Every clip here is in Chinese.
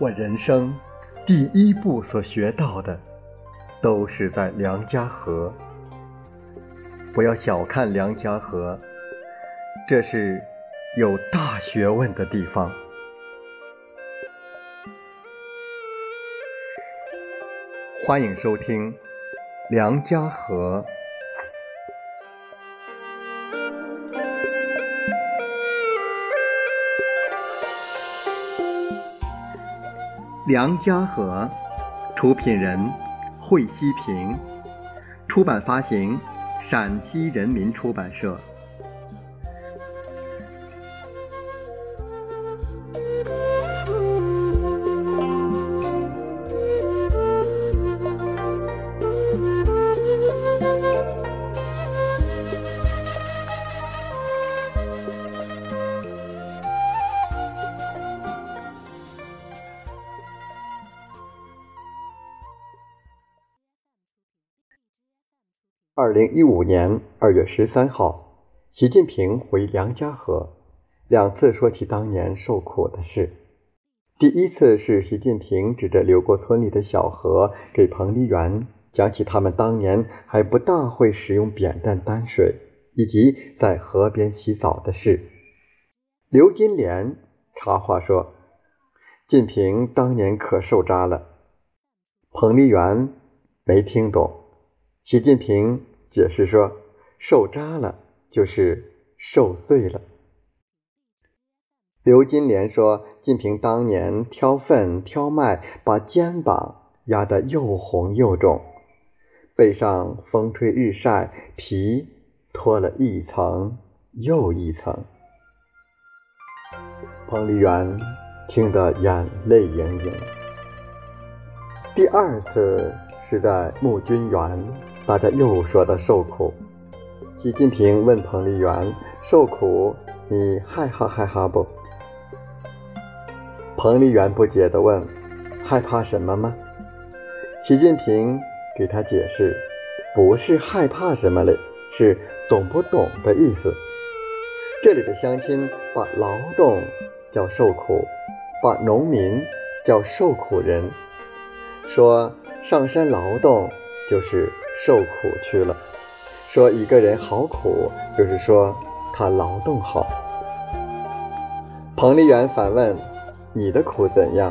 我人生第一步所学到的，都是在梁家河。不要小看梁家河，这是有大学问的地方。欢迎收听《梁家河》。梁家河，出品人惠西平，出版发行陕西人民出版社。二零一五年二月十三号，习近平回梁家河，两次说起当年受苦的事。第一次是习近平指着流过村里的小河，给彭丽媛讲起他们当年还不大会使用扁担担水，以及在河边洗澡的事。刘金莲插话说：“近平当年可受扎了。”彭丽媛没听懂，习近平。解释说，受扎了就是受罪了。刘金莲说，晋平当年挑粪挑麦，把肩膀压得又红又肿，背上风吹日晒，皮脱了一层又一层。彭丽媛听得眼泪盈盈。第二次是在募军园。大家又说到受苦，习近平问彭丽媛：“受苦，你害怕害怕不？”彭丽媛不解地问：“害怕什么吗？”习近平给他解释：“不是害怕什么嘞，是懂不懂的意思。这里的乡亲把劳动叫受苦，把农民叫受苦人，说上山劳动就是。”受苦去了，说一个人好苦，就是说他劳动好。彭丽媛反问：“你的苦怎样？”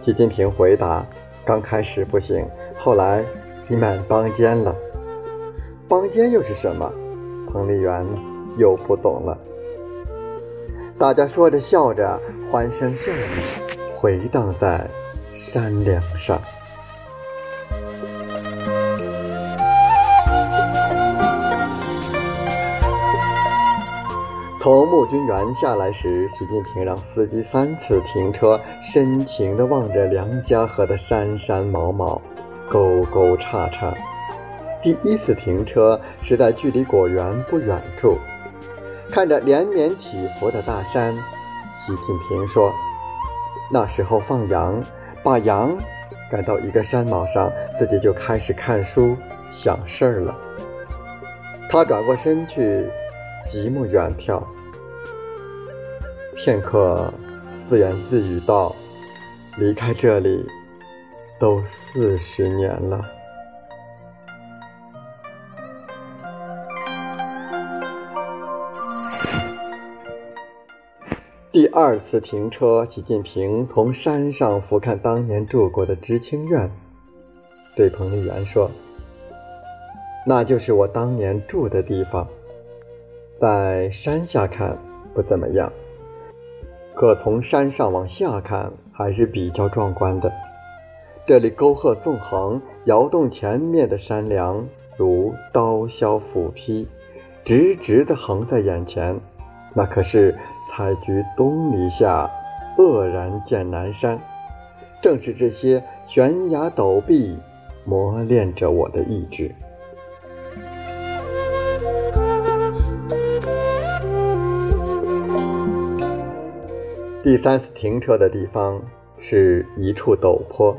习近平回答：“刚开始不行，后来你满帮奸了。帮奸又是什么？”彭丽媛又不懂了。大家说着笑着，欢声笑语回荡在山梁上。从募军园下来时，习近平让司机三次停车，深情地望着梁家河的山山毛毛、沟沟叉叉。第一次停车是在距离果园不远处，看着连绵起伏的大山，习近平说：“那时候放羊，把羊赶到一个山峁上，自己就开始看书想事儿了。”他转过身去。极目远眺，片刻，自言自语道：“离开这里，都四十年了。”第二次停车，习近平从山上俯瞰当年住过的知青院，对彭丽媛说：“那就是我当年住的地方。”在山下看不怎么样，可从山上往下看还是比较壮观的。这里沟壑纵横，摇动前面的山梁如刀削斧劈，直直地横在眼前。那可是采菊东篱下，愕然见南山。正是这些悬崖陡壁磨练着我的意志。第三次停车的地方是一处陡坡，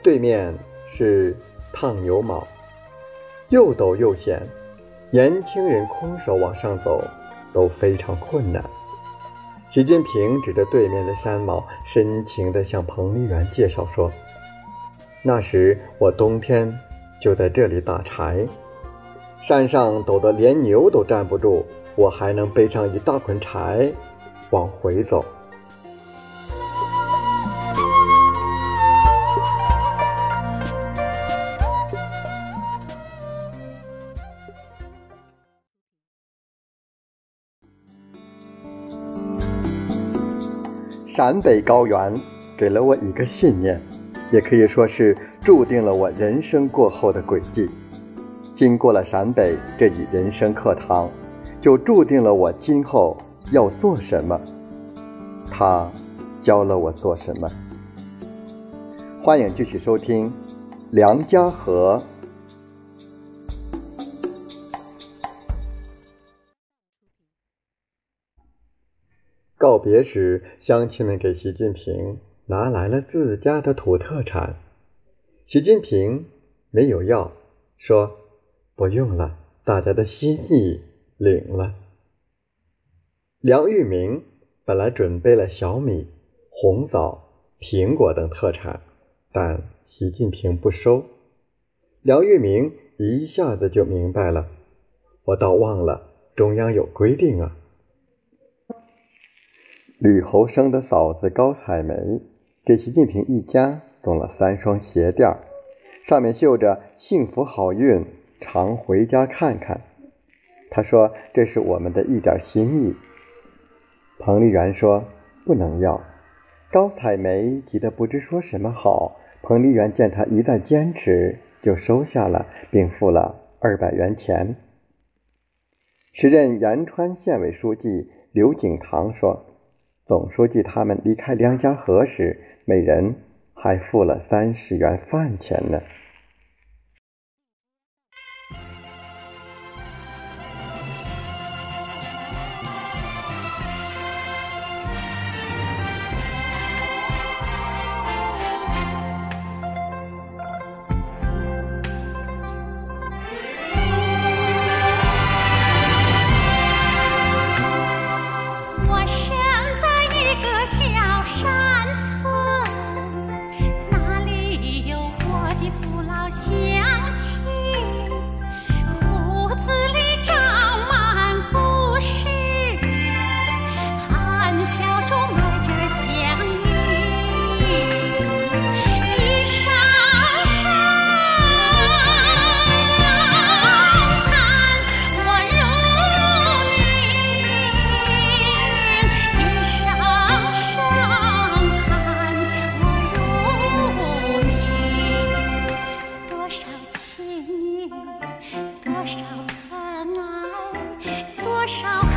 对面是烫牛毛，又陡又险，年轻人空手往上走都非常困难。习近平指着对面的山毛，深情地向彭丽媛介绍说：“那时我冬天就在这里打柴，山上陡得连牛都站不住，我还能背上一大捆柴往回走。”陕北高原给了我一个信念，也可以说是注定了我人生过后的轨迹。经过了陕北这一人生课堂，就注定了我今后要做什么。他教了我做什么。欢迎继续收听《梁家河》。别时，乡亲们给习近平拿来了自家的土特产。习近平没有要，说不用了，大家的心意领了。梁玉明本来准备了小米、红枣、苹果等特产，但习近平不收。梁玉明一下子就明白了，我倒忘了中央有规定啊。吕侯生的嫂子高采梅给习近平一家送了三双鞋垫，上面绣着“幸福好运，常回家看看”。他说：“这是我们的一点心意。”彭丽媛说：“不能要。”高采梅急得不知说什么好。彭丽媛见他一再坚持，就收下了，并付了二百元钱。时任延川县委书记刘景堂说。总书记他们离开梁家河时，每人还付了三十元饭钱呢。多少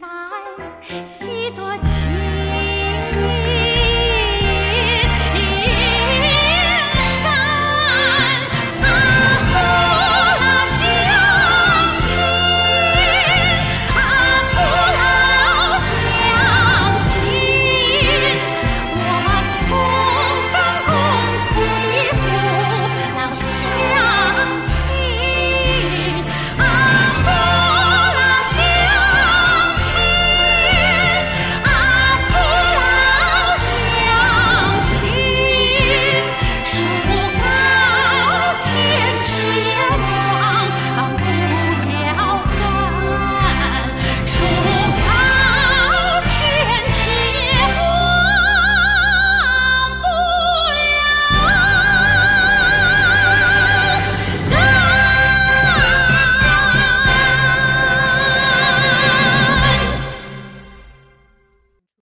来